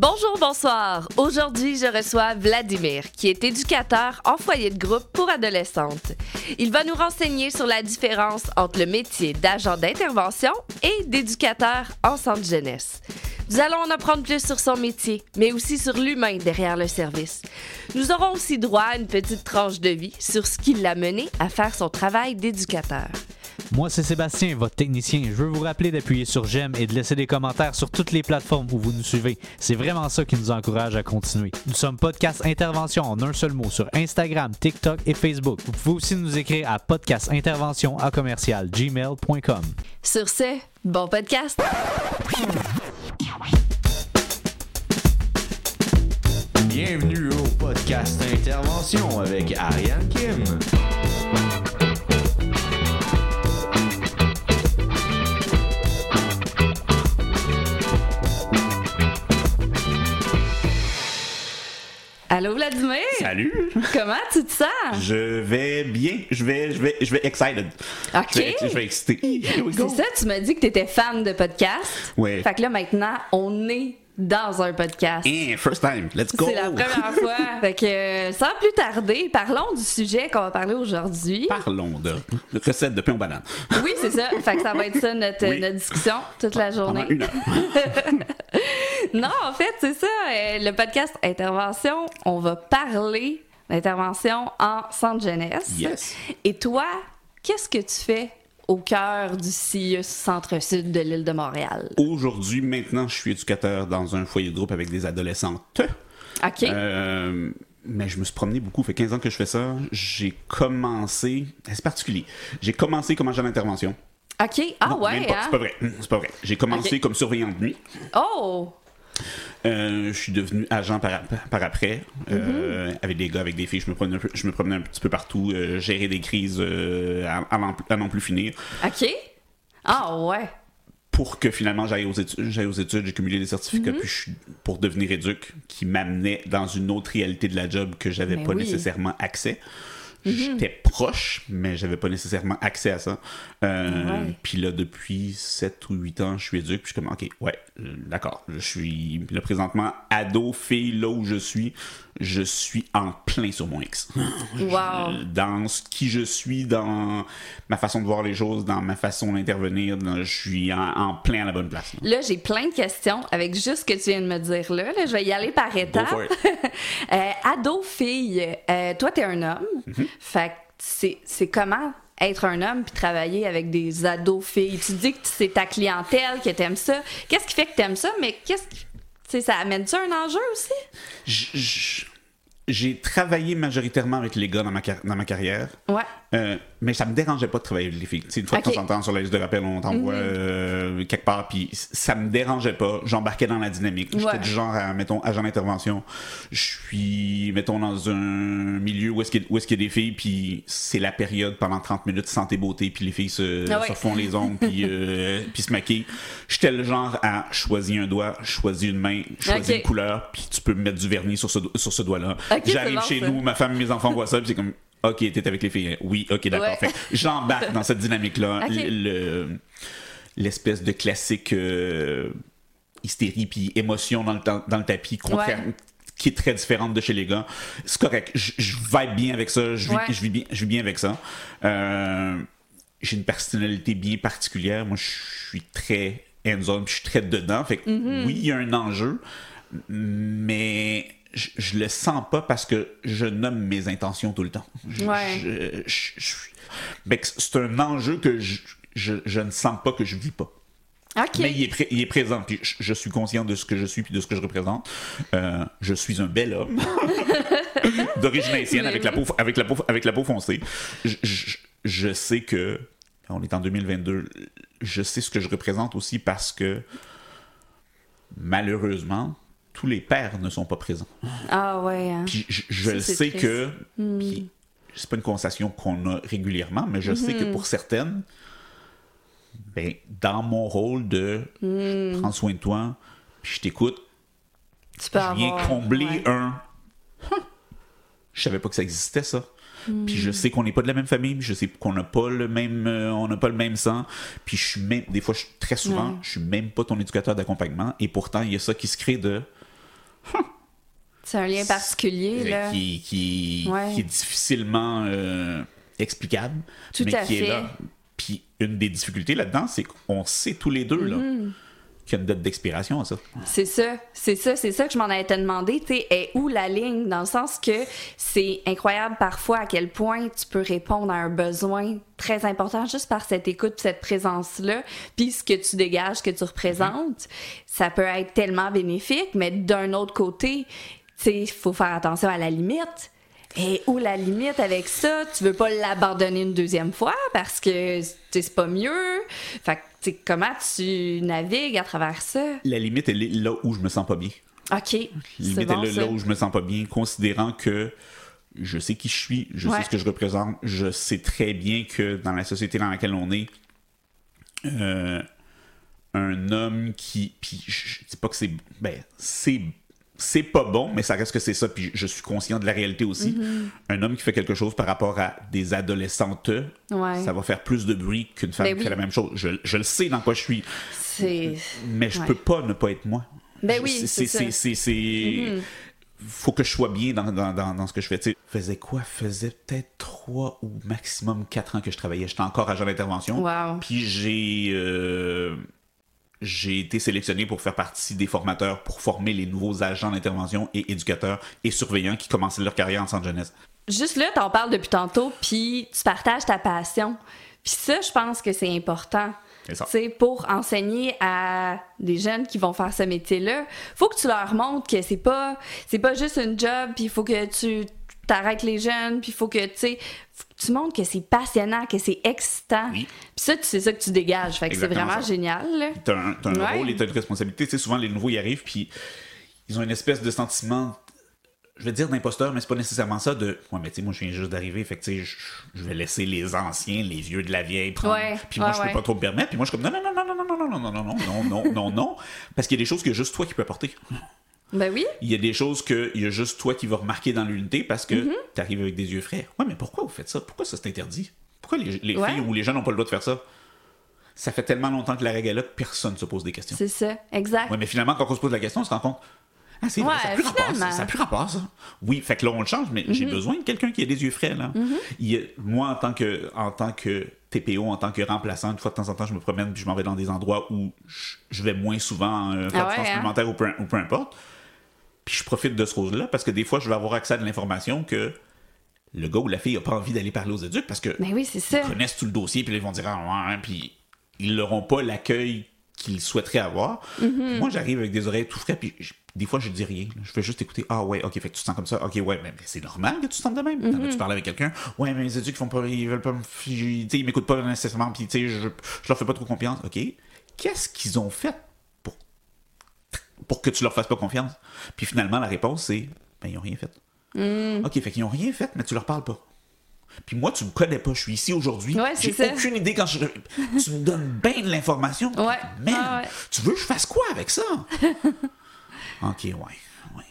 Bonjour, bonsoir. Aujourd'hui, je reçois Vladimir, qui est éducateur en foyer de groupe pour adolescentes. Il va nous renseigner sur la différence entre le métier d'agent d'intervention et d'éducateur en centre jeunesse. Nous allons en apprendre plus sur son métier, mais aussi sur l'humain derrière le service. Nous aurons aussi droit à une petite tranche de vie sur ce qui l'a mené à faire son travail d'éducateur. Moi, c'est Sébastien, votre technicien. Je veux vous rappeler d'appuyer sur j'aime et de laisser des commentaires sur toutes les plateformes où vous nous suivez. C'est vraiment ça qui nous encourage à continuer. Nous sommes Podcast Intervention en un seul mot sur Instagram, TikTok et Facebook. Vous pouvez aussi nous écrire à podcastintervention à commercial gmail.com. Sur ce, bon podcast! Bienvenue au podcast Intervention avec Ariane Kim. Allô Vladimir? Salut. Comment tu te sens? Je vais bien. Je vais, je vais, je vais excited. Ok. Je vais, je go. C'est ça, tu m'as dit que tu étais fan de podcast. Ouais. Fait que là, maintenant, on est dans un podcast. Eh, first time. Let's go. C'est la première fois. Fait que, euh, sans plus tarder, parlons du sujet qu'on va parler aujourd'hui. Parlons de recette de pain aux bananes. Oui, c'est ça. Fait que ça va être ça notre, Oui. notre discussion toute la journée. Pendant une heure. Non, en fait, c'est ça. euh, le podcast Intervention, on va parler d'intervention en centre jeunesse. Yes. Et toi, qu'est-ce que tu fais au cœur du CIUS Centre-Sud de l'île de Montréal? Aujourd'hui, maintenant, je suis éducateur dans un foyer de groupe avec des adolescentes. OK. Euh, mais je me suis promené beaucoup. Ça fait 15 ans que je fais ça. J'ai commencé. C'est particulier. J'ai commencé comme agent d'intervention. OK. Ah Non, ouais, hein? C'est pas vrai. C'est pas vrai. J'ai commencé comme surveillant de nuit. Oh! Euh, je suis devenu agent par, par après, euh, Mhm. avec des gars, avec des filles. Je me promenais un, peu- je me promenais un petit peu partout, euh, gérer des crises à, n'en- plus finir. OK. Ah ouais. Pour que finalement j'aille aux études, j'aille aux études, j'ai cumulé des certificats, Mhm. puis je suis pour devenir éduc, qui m'amenait dans une autre réalité de la job que j'avais pas oui. nécessairement accès. Mhm. J'étais proche, mais j'avais pas nécessairement accès à ça. Euh, Ouais. Puis là, depuis 7 ou 8 ans, je suis éduc, puis je suis comme, ok, ouais, d'accord. Je suis là présentement ado, fille, là où je suis, je suis en plein sur mon X. Wow. Dans ce qui je suis, dans ma façon de voir les choses, dans ma façon d'intervenir, je suis en, en plein à la bonne place. là. Là, j'ai plein de questions avec juste ce que tu viens de me dire là. Là, je vais y aller par étapes. Euh, ado, fille, euh, toi, t'es un homme. Mm-hmm. Fait que c'est c'est comment être un homme puis travailler avec des ados, filles? Tu dis que c'est ta clientèle, que t'aimes ça. Qu'est-ce qui fait que t'aimes ça? Mais qu'est-ce qui... tu sais, ça amène-tu un enjeu aussi? J'ai travaillé majoritairement avec les gars dans ma, car- dans ma carrière. Ouais. Euh, mais ça me dérangeait pas de travailler avec les filles. Tu sais, une fois Ok. Mhm. de temps en temps, sur la liste de rappel, on t'envoie euh, quelque part, puis ça me dérangeait pas. J'embarquais dans la dynamique. J'étais du genre à, mettons, agent d'intervention. Je suis, mettons, dans un milieu où est-ce qu'il y, qu'il y a des filles, puis c'est la période pendant 30 minutes santé beauté, puis les filles se, Ah ouais. se font les ongles, puis, euh, puis se maquillent. J'étais le genre à choisir un doigt, choisir une main, choisir une couleur, puis tu peux mettre du vernis sur ce, sur ce doigt-là. J'arrive chez ça. nous, ma femme et mes enfants voient ça, puis c'est comme, OK, t'es avec les filles. Oui, OK, d'accord. Ouais. J'embarque dans cette dynamique-là. Le- L'espèce de classique euh, hystérie puis émotion dans le, ta- dans le tapis, contraire- Ouais. qui est très différente de chez les gars. C'est correct. Je, je vibe bien avec ça. Je vis, Ouais. je vis, bien, je vis bien avec ça. Euh, J'ai une personnalité bien particulière. Moi, je suis très hands-on, puis je suis très dedans. Fait que Mm-hmm. oui, il y a un enjeu, mais je, je le sens pas parce que je nomme mes intentions tout le temps. Ouais. que c'est un enjeu que je, je, je ne sens pas que je vis pas. Mais il est, il est présent, puis je, je suis conscient de ce que je suis puis de ce que je représente. Euh, je suis un bel homme d'origine haïtienne avec la, peau, avec, la peau, avec la peau foncée. Je sais que, on est en 2022, je sais ce que je représente aussi parce que, malheureusement, tous les pères ne sont pas présents. Ah ouais. hein. Puis je, je le sais triste. que, puis c'est pas une conversation qu'on a régulièrement, mais je sais que Mm-hmm. pour certaines, ben, dans mon rôle de Mm. prends soin de toi, puis je t'écoute, Tu peux je viens avoir- combler ouais. un. Je savais pas que ça existait ça. Puis je sais qu'on n'est pas de la même famille, je sais qu'on n'a pas le même, euh, on n'a pas le même sang. Puis je suis même, des fois, je- très souvent, Ouais. je suis même pas ton éducateur d'accompagnement. Et pourtant, il y a ça qui se crée de. C'est un lien particulier, là. qui, qui, Ouais. qui est difficilement euh, explicable, Tout mais à qui fait. est là. Puis une des difficultés là-dedans, c'est qu'on sait tous les deux là, Mm-hmm. A une date d'expiration à ça. C'est ça, c'est ça, c'est ça que je m'en avais demandé, tu sais, est où la ligne? Dans le sens que c'est incroyable parfois à quel point tu peux répondre à un besoin très important juste par cette écoute, cette présence là, puis ce que tu dégages, que tu représentes, ça peut être tellement bénéfique, mais d'un autre côté, tu sais, il faut faire attention à la limite. Et où la limite avec ça, tu veux pas l'abandonner une deuxième fois parce que c'est pas mieux? Fait que comment tu navigues à travers ça? La limite, elle est là où je me sens pas bien. OK. La limite, bon, elle est là où je me sens pas bien, considérant que je sais qui je suis, je Ouais. sais ce que je représente, je sais très bien que dans la société dans laquelle on est, euh, un homme qui. Puis je je dis pas que c'est. Ben, c'est. C'est pas bon, mais ça reste que c'est ça, puis je suis conscient de la réalité aussi. Mm-hmm. Un homme qui fait quelque chose par rapport à des adolescentes, Ouais. ça va faire plus de bruit qu'une femme Ben qui oui. fait la même chose. Je, je le sais dans quoi je suis, mais je Ouais. peux pas ne pas être moi. Ben Je- oui, c'est- c'est ça. Mm-hmm. c'est- c'est- c'est- Faut que je sois bien dans, dans, dans, dans ce que je fais. Tu sais, faisait quoi? Faisait peut-être trois ou maximum quatre ans que je travaillais. J'étais encore agent d'intervention. Wow. Puis j'ai euh, j'ai été sélectionné pour faire partie des formateurs pour former les nouveaux agents d'intervention et éducateurs et surveillants qui commençaient leur carrière en centre jeunesse. Juste là, t'en parles depuis tantôt, puis tu partages ta passion. Puis ça, je pense que c'est important. C'est ça. Tu sais, pour enseigner à des jeunes qui vont faire ce métier-là, faut que tu leur montres que c'est pas c'est pas juste une job, puis il faut que tu t'arrêtes les jeunes, puis il faut que tu sais tu montres que c'est passionnant, que c'est excitant. Oui. Puis ça, c'est ça que tu dégages. Fait que c'est vraiment ça. génial. T'as un, t'as un Ouais. rôle et t'as une responsabilité. Tu sais, souvent, les nouveaux y arrivent, puis ils ont une espèce de sentiment, je vais dire d'imposteur, mais c'est pas nécessairement ça, de ouais, mais tu sais, moi, je viens juste d'arriver, fait que tu sais, je, je vais laisser les anciens, les vieux de la vieille prendre. Ouais, Puis moi, ouais, je peux ouais. pas trop me permettre. Puis moi, je suis comme non, non, non, non, non, non, non, non, non, non, non, non, non, non, non, parce qu'il y a des choses que juste toi qui peux apporter. Ben oui. Il y a des choses que il y a juste toi qui vas remarquer dans l'unité parce que Mm-hmm. tu arrives avec des yeux frais. Ouais, mais pourquoi vous faites ça? Pourquoi ça c'est interdit? Pourquoi les, les Ouais. filles ou les gens n'ont pas le droit de faire ça? Ça fait tellement longtemps que la règle est là que personne ne se pose des questions. C'est ça. Exact. Ouais, mais finalement, quand on se pose la question, on se rend compte. Ah, c'est vrai, Ouais, ça n'a plus rapport, ça. Ça plus rapport, ça. Oui, fait que là, on le change, mais j'ai besoin de quelqu'un qui a des yeux frais, là. Il a- moi, en tant, que, en tant que TPO, en tant que remplaçant, une fois de temps en temps, je me promène puis je m'en vais dans des endroits où je, je vais moins souvent euh, faire Ah ouais, hein? supplémentaire ou, peu, ou peu importe. Puis je profite de ce rôle-là parce que des fois, je vais avoir accès à de l'information que le gars ou la fille n'a pas envie d'aller parler aux éduques parce que oui, ça. connaissent tout le dossier, puis ils vont dire ah ouais, hein, puis ils n'auront pas l'accueil qu'ils souhaiteraient avoir. Mm-hmm. Moi, j'arrive avec des oreilles tout frais, puis je- des fois, je dis rien. Je fais juste écouter. Ah ouais, ok, fait que tu te sens comme ça. Ok, ouais, mais, mais c'est normal que tu te sentes de même. As-tu Mm-hmm. parlé avec quelqu'un? Ouais, mais les éduques font pas, ils veulent pas me, tu ils m'écoutent pas nécessairement, puis tu sais, je, je leur fais pas trop confiance. Ok, qu'est-ce qu'ils ont fait pour que tu leur fasses pas confiance Puis finalement, la réponse c'est ben ils ont rien fait. Mm. Ok, fait qu'ils ont rien fait, mais tu leur parles pas. Puis moi, tu me connais pas, je suis ici aujourd'hui. Ouais, c'est J'ai aucune idée quand je. tu me donnes bien de l'information. Ouais, Man, ouais. tu veux que je fasse quoi avec ça? ok, ouais. ouais, ouais.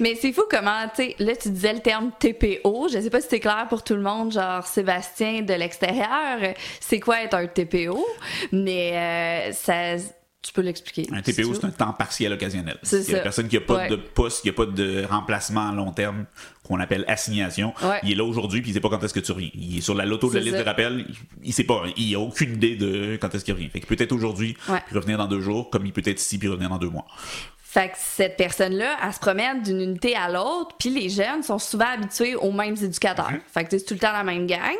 Mais c'est fou comment, tu sais, là, tu disais le terme TPO. Je sais pas si c'est clair pour tout le monde, genre Sébastien de l'extérieur. C'est quoi être un TPO? Mais euh, ça. Tu peux l'expliquer. Un TPO, c'est un temps partiel occasionnel. C'est Il y a ça. personne qui n'a pas Ouais. de poste, qui n'a pas de remplacement à long terme, qu'on appelle assignation. Ouais. Il est là aujourd'hui, puis il sait pas quand est-ce que tu reviens. Il est sur la loto de la liste ça. de rappel, il, sait pas, il a aucune idée de quand est-ce qu'il revient. Fait qu'il peut être aujourd'hui, Ouais. puis revenir dans deux jours, comme il peut être ici, puis revenir dans deux mois. Fait que cette personne-là, elle se promène d'une unité à l'autre, puis les jeunes sont souvent habitués aux mêmes éducateurs. Mhm. Fait que c'est tout le temps la même gang.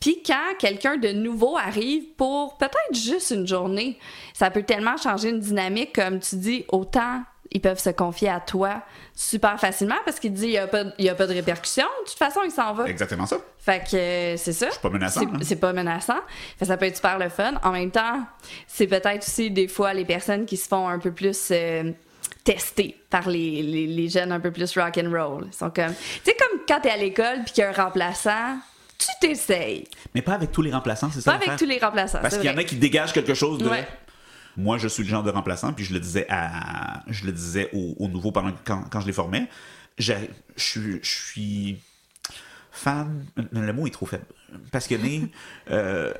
Puis quand quelqu'un de nouveau arrive pour peut-être juste une journée, ça peut tellement changer une dynamique, comme tu dis, autant ils peuvent se confier à toi super facilement parce qu'il dit il n'y a, pas de- il y a pas de répercussions. De toute façon, il s'en va. Exactement ça. Fait que euh, c'est ça. pas menaçant, C'est- hein. C'est pas menaçant. Fait que ça peut être super le fun. En même temps, c'est peut-être aussi des fois les personnes qui se font un peu plus euh, tester par les, les, les jeunes un peu plus rock and roll. Ils sont comme, tu sais comme quand t'es à l'école puis qu'il y a un remplaçant, tu t'essayes. Mais pas avec tous les remplaçants, c'est ça Pas avec tous les remplaçants. Parce qu'il y en a qui dégagent quelque chose de. Ouais. Moi, je suis le genre de remplaçant, puis je le disais à, je le disais aux, aux nouveaux pendant quand, quand je les formais. J'ai- Je suis, je suis fan. Le mot est trop faible. Passionné. euh,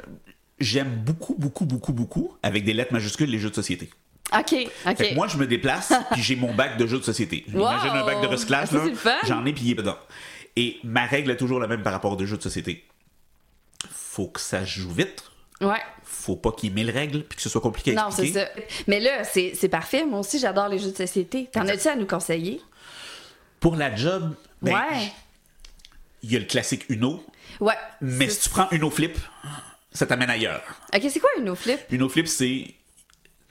J'aime beaucoup, beaucoup, beaucoup, beaucoup, avec des lettres majuscules, les jeux de société. OK, OK. Fait que moi, je me déplace, puis j'ai mon bac de jeux de société. Wow! Imagine un bac de recyclage, Ça, là. J'en ai, puis il est dedans. Et ma règle est toujours la même par rapport aux jeux de société. Faut que ça joue vite. Ouais. Faut pas qu'il y ait mille règles, puis que ce soit compliqué à Non, c'est ça. Mais là, c'est parfait. Moi aussi, j'adore les jeux de société. T'en as-tu à nous conseiller? Pour la job, ben, ouais. il y a le classique Uno, Ouais. mais si tu prends Uno Flip, ça t'amène ailleurs. Ok, c'est quoi une no flip? Uno Flip, c'est.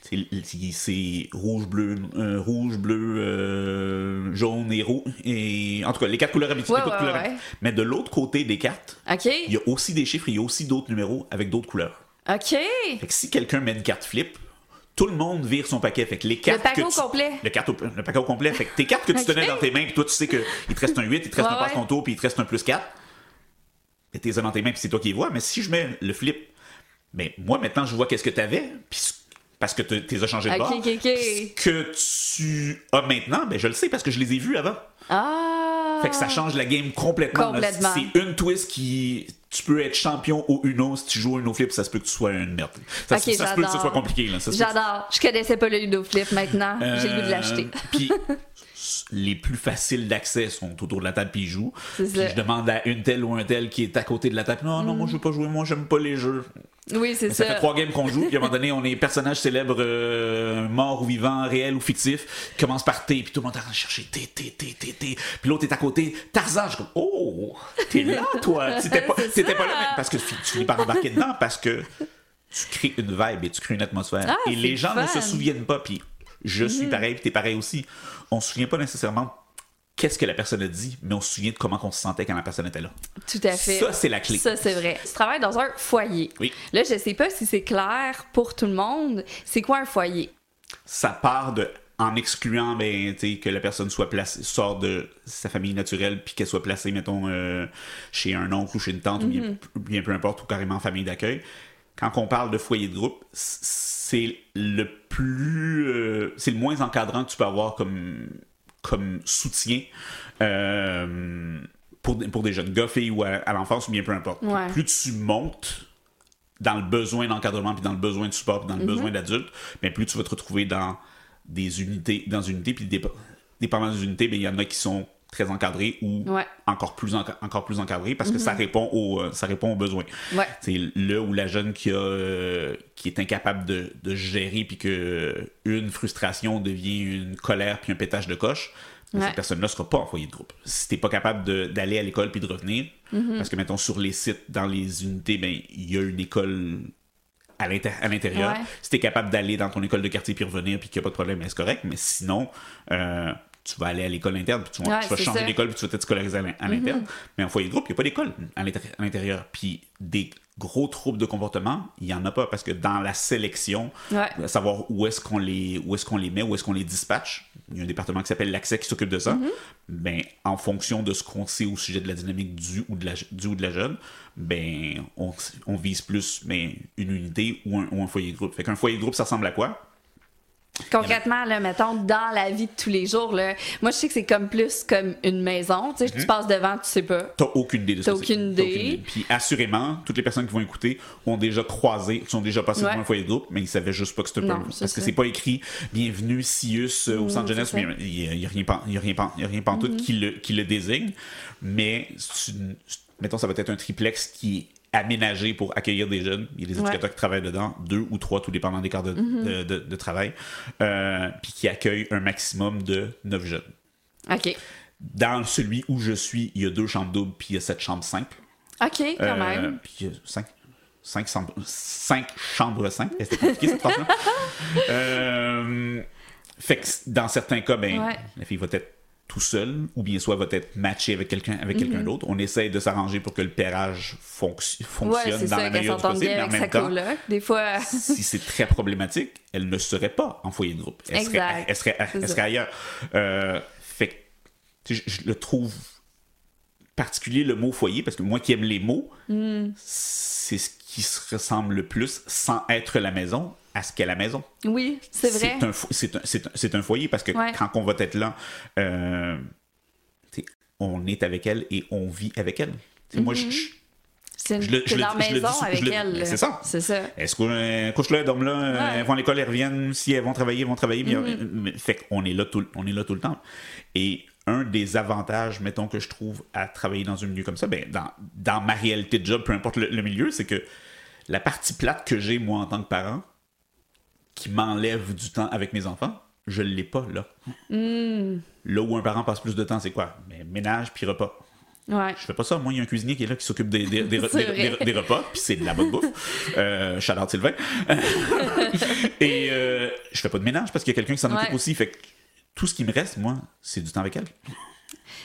C'est- rouge, bleu, euh, rouge, bleu, euh, jaune et rouge. Et, en tout cas, les quatre couleurs habituelles. Ouais, ouais, couleurs ouais. Mais de l'autre côté des cartes, il y a aussi des chiffres, il y a aussi d'autres numéros avec d'autres couleurs. Ok. Fait que si quelqu'un met une carte flip, tout le monde vire son paquet. Fait que les cartes. paquet que au tu- complet. Le, carte au- le paquet au complet. Fait que tes cartes que tu tenais dans tes mains, puis toi, tu sais qu'il te reste un 8, il te reste un passe ton tour, puis il te reste un plus 4. Et t'es dans tes mains, puis c'est toi qui les vois. Mais si je mets le flip, ben moi, maintenant, je vois qu'est-ce que t'avais, puis parce que tu les as changés de Ok, bord. Ce que tu as maintenant, ben je le sais parce que je les ai vus avant. Ah. Fait que ça change la game complètement. C'est une twist qui. Tu peux être champion au Uno si tu joues au Uno Flip, ça se peut que tu sois une merde. Ça, se- ça se peut que ce soit compliqué. J'adore. Je connaissais pas le Uno Flip maintenant. J'ai le goût de l'acheter. Euh, Puis les plus faciles d'accès sont autour de la table puis ils jouent. Puis je demande à une telle ou un tel qui est à côté de la table. Non, non, moi je veux pas jouer, moi j'aime pas les jeux. Oui, c'est ça ça. fait trois games qu'on joue, puis à un moment donné, on est personnage célèbre, euh, mort ou vivant, réel ou fictif, qui commence par T, puis tout le monde est en train de chercher T, T, T, T, T. Puis l'autre est à côté, Tarzan. Je suis comme, oh, t'es là, toi. T'étais pas, t'étais pas là, mais parce que tu finis par embarquer dedans, parce que tu crées une vibe et tu crées une atmosphère. Ah, et les gens ne fun. se souviennent pas, puis je suis pareil, puis t'es pareil aussi. On se souvient pas nécessairement qu'est-ce que la personne a dit, mais on se souvient de comment on se sentait quand la personne était là. Tout à fait. Ça, c'est la clé. Ça, c'est vrai. Tu travailles dans un foyer. Oui. Là, je sais pas si c'est clair pour tout le monde. C'est quoi un foyer? ça part de en excluant ben, que la personne soit placée, sort de sa famille naturelle, puis qu'elle soit placée, mettons, euh, chez un oncle ou chez une tante, ou bien, bien peu importe, ou carrément en famille d'accueil. Quand on parle de foyer de groupe, c'est le plus. euh, c'est le moins encadrant que tu peux avoir comme, comme soutien. euh, pour, des- pour des jeunes gars, filles ou à, à l'enfance, ou bien peu importe. Ouais. Plus tu montes dans le besoin d'encadrement, puis dans le besoin de support, puis dans le besoin d'adultes, mais plus tu vas te retrouver dans des unités, dans une unité, puis dép- dépendant des unités, ben, il y en a qui sont très encadrés ou Ouais. encore plus enca- encore plus encadrés parce que ça répond aux euh, ça répond aux besoins. Ouais. C'est le ou la jeune qui a euh, qui est incapable de, de gérer puis que euh, une frustration devient une colère puis un pétage de coche. ben, Ouais. Cette personne-là sera pas en foyer de groupe. Si t'es pas capable d'aller à l'école puis de revenir, Mm-hmm. parce que mettons sur les sites, dans les unités, ben il y a une école à l'intérieur. Si t'es capable d'aller dans ton école de quartier puis revenir puis qu'il n'y a pas de problème, ben, c'est correct. Mais sinon, tu vas aller à l'école interne puis tu vas, Ouais, tu vas c'est changer d'école puis tu vas être scolarisé à l'in- à l'interne. Mais en foyer de groupe, il n'y a pas d'école à l'intérieur. Puis des gros troubles de comportement, il n'y en a pas parce que dans la sélection, Ouais. à savoir où est-ce qu'on les où est-ce qu'on les met, où est-ce qu'on les dispatche. Il y a un département qui s'appelle l'accès qui s'occupe de ça. Mm-hmm. Ben, en fonction de ce qu'on sait au sujet de la dynamique du ou de la, du ou de la jeune, ben, on, on vise plus ben, une unité ou un, ou un foyer de groupe. Fait qu'un foyer de groupe, ça ressemble à quoi? Concrètement, là, mettons, dans la vie de tous les jours, là, moi, je sais que c'est comme plus comme une maison. Tu sais, tu passes devant, tu sais pas. T'as aucune idée de T'as ça. c'est. aucune T'as idée. Puis assurément, toutes les personnes qui vont écouter ont déjà croisé, sont déjà passées Ouais. devant un foyer de groupe, mais ils savaient juste pas que c'était c'est Parce que ça. c'est pas écrit Bienvenue Sius euh, au centre c'est jeunesse. Il y a, rien y a rien pan- y a rien pantoute qui, le, qui le désigne. Mais une- mettons, ça va être un triplex qui est aménagé pour accueillir des jeunes. Il y a des Ouais. Éducateurs qui travaillent dedans, deux ou trois, tout dépendant des quarts de, de, de- de travail, euh, puis qui accueillent un maximum de neuf jeunes. OK. Dans celui où je suis, il y a deux chambres doubles, puis il y a sept chambres simples. OK, quand Euh, même. Puis il y a cinq, cinq, chambres, cinq chambres simples. C'était compliqué cette phrase-là. Euh, fait que dans certains cas, ben, Ouais. la fille va être tout seule, ou bien soit va être matchée avec quelqu'un avec quelqu'un d'autre. On essaye de s'arranger pour que le pairage fonc- fonctionne dans ça, la meilleure du possible, bien mais en même temps, coloc. Des fois, si c'est très problématique, elle ne serait pas en foyer de groupe. Elle serait, Exact. elle serait, elle serait ailleurs. Euh, fait je, je le trouve particulier le mot foyer parce que moi qui aime les mots, Hmm. c'est ce qui se ressemble le plus sans être la maison à ce qu'est la maison. oui, c'est vrai. c'est un, c'est un- c'est un foyer parce que Ouais. quand on va être là, euh, on est avec elle et on vit avec elle. Moi, je- je, C'est C'est Je le- je dans le maison avec le- elle. mais là. c'est ça. C'est ça. Est-ce qu'on euh, couche là, dorment là, euh, Ouais. elles vont à l'école, elles reviennent. Si elles vont travailler, elles vont travailler. puis, Mm-hmm. mais- fait qu'on est là tout, on est là tout le temps. Et un des avantages, mettons, que je trouve à travailler dans un milieu comme ça, ben, dans, dans ma réalité de job, peu importe le, le milieu, c'est que la partie plate que j'ai, moi, en tant que parent, qui m'enlève du temps avec mes enfants, je l'ai pas là. Mm. Là où un parent passe plus de temps, c'est quoi? Ben, ménage puis repas. Ouais. Je fais pas ça. Moi, il y a un cuisinier qui est là qui s'occupe des, des, repas, puis c'est de la bonne bouffe. Euh, out Sylvain. Et euh, je fais pas de ménage parce qu'il y a quelqu'un qui s'en occupe Ouais. aussi. Fait que tout ce qui me reste, moi, c'est du temps avec elle.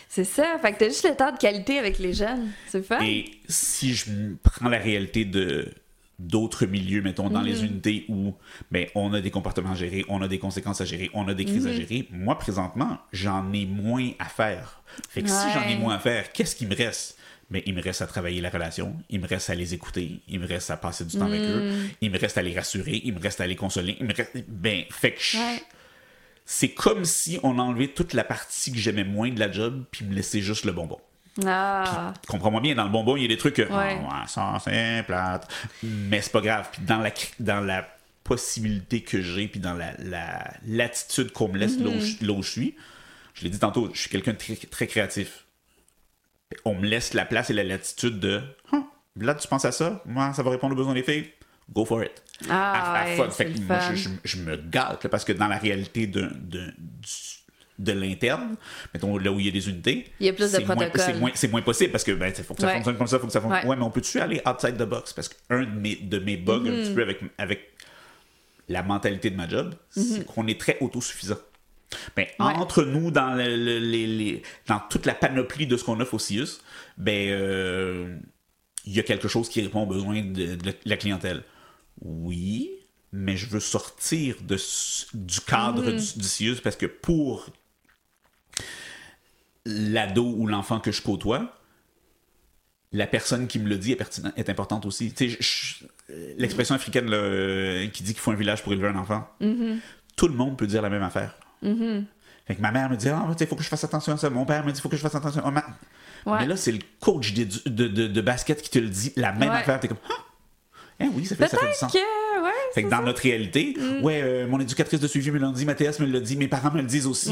C'est ça. Fait que t'as juste le temps de qualité avec les jeunes. C'est fun. Et si je prends la réalité de d'autres milieux, mettons, dans les unités où ben, on a des comportements à gérer, on a des conséquences à gérer, on a des crises à Mhm. gérer, moi, présentement, j'en ai moins à faire. Fait que si j'en ai moins à faire, qu'est-ce qui me reste? Mais il me reste à travailler la relation, il me reste à les écouter, il me reste à passer du temps avec eux, Mhm. il me reste à les rassurer, il me reste à les consoler, il me reste... Ben, fait que je- Ouais. c'est comme si on enlevait toute la partie que j'aimais moins de la job, puis me laissait juste le bonbon. Ah. Comprends-moi bien, dans le bonbon, il y a des trucs que Ouais. Ouais, ça c'est plate, mais c'est pas grave. Puis dans la dans la possibilité que j'ai, puis dans la la- l'attitude qu'on me laisse là, où je, là où je suis, je l'ai dit tantôt, je suis quelqu'un de très, très créatif. On me laisse la place et la latitude de Ah, là tu penses à ça, moi ça va répondre aux besoins des filles, go for it. Ah, À- à ouais, Fait moi, fun. je, je- je me gâte là, parce que dans la réalité du- de l'interne, mettons là où il y a des unités, Il y a plus de c'est moins- protocoles. C'est moins, possible parce que ben, faut que ça Ouais. fonctionne comme ça, faut que ça fonctionne. Ouais. Ouais, mais on peut-tu aller outside the box? Parce qu'un de mes, de mes bugs un petit peu avec, avec la mentalité de ma job, c'est qu'on est très autosuffisant. Ben. Ouais. Entre nous, dans, le- le- les, les- dans toute la panoplie de ce qu'on offre au CIUS, ben, euh, il y a quelque chose qui répond aux besoins de, de la clientèle. Oui, mais je veux sortir de, du cadre du, du CIUS parce que pour l'ado ou l'enfant que je côtoie, la personne qui me le dit est, pertinent- est importante aussi. L'expression africaine là, euh, qui dit qu'il faut un village pour élever un enfant, tout le monde peut dire la même affaire. Fait que ma mère me dit Ah, il faut que je fasse attention à ça. Mon père me dit il faut que je fasse attention. Ah, ma- Ouais. Mais là, c'est le coach de, de, de- de basket qui te le dit, la même Ouais. affaire. T'es comme Ah, eh oui, ça fait, ça fait du sens. que, ouais. Fait que dans ça. notre réalité, ouais, euh, mon éducatrice de suivi me l'a dit, Mathias me l'a dit, mes parents me le disent aussi.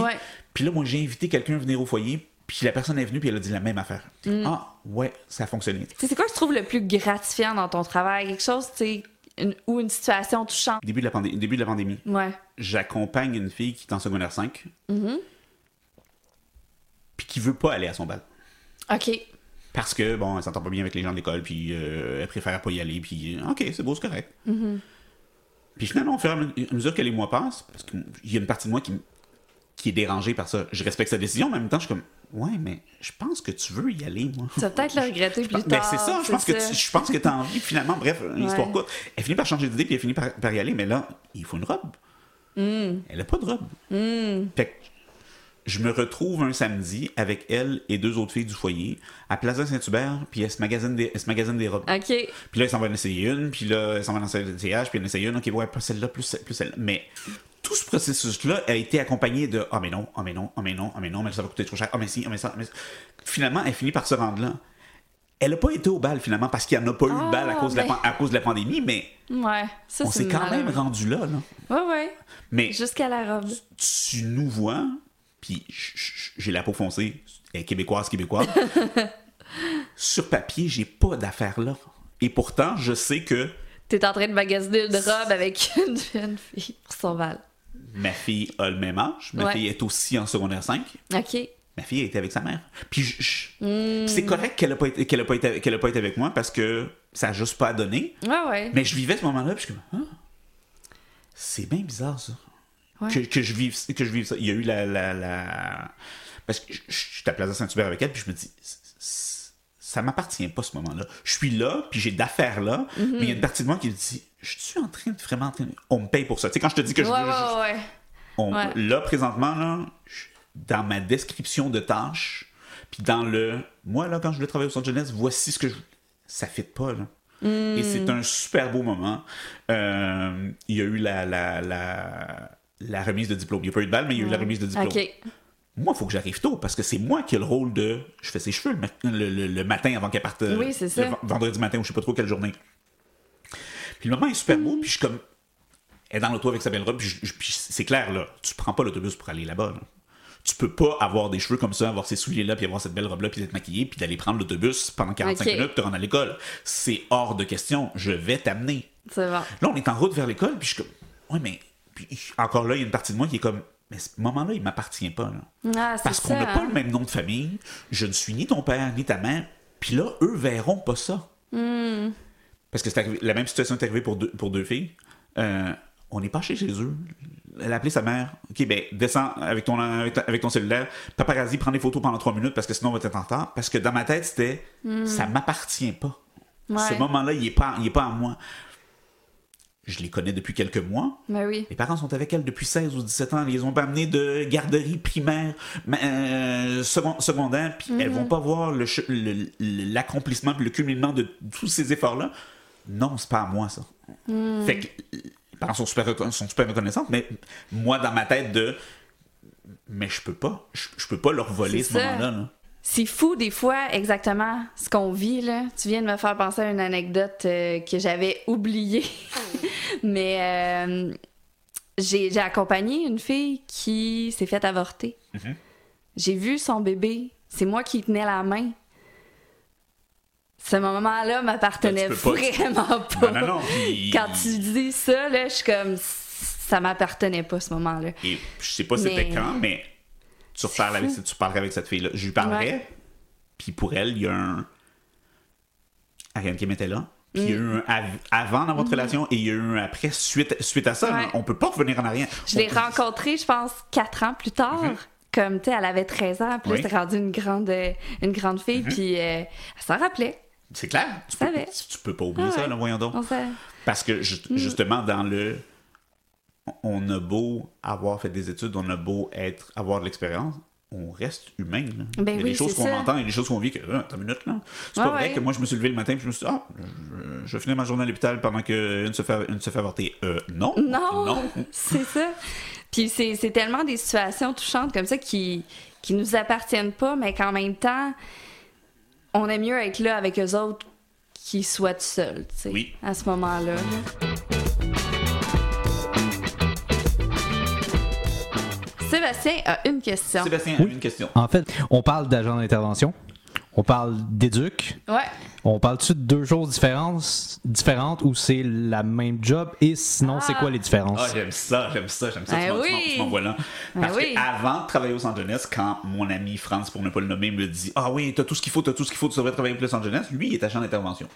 Puis là, moi, j'ai invité quelqu'un à venir au foyer, puis la personne est venue, puis elle a dit la même affaire. Mm. Ah, ouais, ça a fonctionné. C'est quoi que tu trouves le plus gratifiant dans ton travail? Quelque chose, tu sais, une- ou une situation touchante? Début de la, pandé- début de la pandémie, Ouais. j'accompagne une fille qui est en secondaire 5, Mm-hmm. puis qui veut pas aller à son bal. OK. Parce que, bon, elle s'entend pas bien avec les gens de l'école, puis euh, elle préfère pas y aller, puis euh, ok, c'est beau, c'est correct. Puis finalement, au fur et à mesure que les mois passent, parce qu'il y a une partie de moi qui, qui est dérangée par ça, je respecte sa décision, mais en même temps, je suis comme, ouais, mais je pense que tu veux y aller, moi. Tu vas peut-être le regretter plus Ben, tard. c'est ça, je pense, que tu, je pense que tu as envie, finalement, bref, l'histoire Ouais. courte. Elle finit par changer d'idée, puis elle finit par, par y aller, mais là, il faut une robe. Hmm. Elle a pas de robe. Fait que je me retrouve un samedi avec elle et deux autres filles du foyer à Plaza Saint-Hubert, puis elle se magasine des, elle se des robes. OK. Puis là, elle s'en va en essayer une, puis là, elle s'en va dans le CH, puis elle en essaye une, ok, ouais, pas celle-là, plus, celle- plus celle-là. Mais tout ce processus-là a été accompagné de Ah, mais non, ah, mais non, ah, mais non, ah, mais non, mais ça va coûter trop cher, ah, mais si, ah, mais ça, ah, mais ça. Finalement, elle finit par se rendre là. Elle n'a pas été au bal, finalement, parce qu'il n'y en a pas eu Ah, de bal à cause, de la, ben. à cause de la pandémie, mais Ouais. Ça, on s'est quand même rendu là, là. Ouais, ouais. Mais Jusqu'à la robe. tu nous vois, puis j'ai la peau foncée, québécoise, québécoise. Sur papier, j'ai pas d'affaires là. Et pourtant, je sais que T'es en train de magasiner une robe avec une jeune fille pour son bal. Ma fille a le même âge, ma Ouais. fille est aussi en secondaire 5. OK. Ma fille a été avec sa mère. Puis je- je- Hmm. c'est correct qu'elle a pas été, qu'elle a pas été, qu'elle a pas été avec moi parce que ça a juste pas donné. Ouais, ouais. Mais je vivais ce moment-là, puis je suis comme, Ah, c'est bien bizarre ça. Ouais. Que, que je vive, que je vive ça. Il y a eu la. la, la- Parce que je, je suis à Plaza Saint-Hubert avec elle, puis je me dis, ça m'appartient pas ce moment-là. Je suis là, puis j'ai d'affaires là, Mm-hmm. mais il y a une partie de moi qui me dit, je suis en train de vraiment. en train de- On me paye pour ça. Tu sais, quand je te dis que je Ouais, veux. ouais, ouais. on-. Là, présentement, là, dans ma description de tâches, puis dans le. Moi, là, quand je voulais travailler au centre jeunesse, voici ce que je. Ça fit pas, là. Hmm. Et c'est un super beau moment. Euh, il y a eu la, la, la, la remise de diplôme. Il n'y a pas eu de balle, mais il y a eu la remise de diplôme. OK. moi, il faut que j'arrive tôt parce que c'est moi qui ai le rôle de. Je fais ses cheveux le, le- le- matin avant qu'elle parte. Oui, c'est ça. ven- vendredi matin ou je sais pas trop quelle journée. Puis le moment est super beau, puis je suis comme. Elle est dans l'auto avec sa belle robe, puis, c'est clair, là. Tu prends pas l'autobus pour aller là-bas, là. Tu peux pas avoir des cheveux comme ça, avoir ces souliers-là, puis avoir cette belle robe-là, puis d'être maquillé, puis d'aller prendre l'autobus pendant 45 Ok. minutes te rendre à l'école. C'est hors de question. Je vais t'amener. C'est. Là, on est en route vers l'école, puis je suis comme. Ouais, mais. Puis encore là, il y a une partie de moi qui est comme. Mais ce moment-là, il m'appartient pas, là. Ah, Parce qu'on n'a pas hein. le même nom de famille. Je ne suis ni ton père, ni ta mère. Puis là, eux verront pas ça. Hmm. Parce que arrivé- la même situation est arrivée pour deux, pour deux filles. Euh, on est passé chez eux. Elle a appelé sa mère. OK, ben, descends avec ton, avec, ta- avec ton cellulaire. Paparazzi, prends des photos pendant trois minutes parce que sinon on va être en retard. Parce que dans ma tête, c'était ça m'appartient pas. Hmm. Ouais. Ce moment-là, il est pas, il est pas à moi. Je les connais depuis quelques mois. Ben oui. Mes parents sont avec elle depuis 16 ou 17 ans. Ils les ont pas amenés de garderie primaire, euh, second- secondaire, puis elles vont pas voir che- le- le- l'accomplissement le culminement de tous ces efforts-là. Non, c'est pas à moi, ça. Fait que les parents sont super, sont super reconnaissantes, mais moi, dans ma tête, de. Mais je peux pas. Je, je peux pas leur voler ce moment-là. là. C'est fou, des fois, exactement ce qu'on vit, là. Tu viens de me faire penser à une anecdote euh, que j'avais oubliée. Mais euh, j'ai j'ai accompagné une fille qui s'est faite avorter. Mhm. J'ai vu son bébé. C'est moi qui tenais la main. Ce moment-là m'appartenait Ben, vraiment pas. Non, non, non. puis- Quand tu dis ça, là, je suis comme... Ça m'appartenait pas, ce moment-là. Et je sais pas c'était Mais- quand, mais tu reparles avec, tu parlerais avec cette fille-là. Je lui parlerais, puis pour elle, il y a un. Ariane Kim était là. Puis il y a Mm. eu un av- avant dans votre relation et il y a eu un après suite, suite à ça. Ouais. On peut pas revenir en arrière. Je l'ai peut- rencontrée, je pense, quatre ans plus tard. Comme, tu sais, elle avait 13 ans, puis Oui. c'était rendue une grande, euh, une grande fille, puis euh, elle s'en rappelait. C'est clair. Tu peux, tu peux pas oublier Ah ça, là, voyons donc. Parce que Mm. justement, dans le. On a beau avoir fait des études, on a beau être, avoir de l'expérience, on reste humain. là. Ben il y a oui, des choses qu'on entend et des choses qu'on vit que. Ah, attends une minute, là. C'est pas vrai que moi, je me suis levé le matin et je me suis dit, ah, je, je vais finir ma journée à l'hôpital pendant qu'une se fait, une se fait avorter. Euh, non. Non, Non. c'est ça. Puis c'est c'est tellement des situations touchantes comme ça qui, qui nous appartiennent pas, mais qu'en même temps, on aime mieux être là avec eux autres qu'ils soient seuls, tu sais, Oui. à ce moment-là. Sébastien a une question. Sébastien, Oui. une question. En fait, on parle d'agent d'intervention, on parle d'éduc. Ouais. On parle-tu de deux choses différentes, différentes ou c'est la même job? Et sinon c'est quoi les différences? Ah, j'aime ça, j'aime ça, j'aime ça. Ben tu tu oui. m'en- tu m'envoies là. Ben Parce oui. avant de travailler au Los Angeles, quand mon ami France, pour ne pas le nommer, me dit Ah oui, t'as tout ce qu'il faut, t'as tout ce qu'il faut, tu devrais travailler pour Los Angeles, lui, il est agent d'intervention.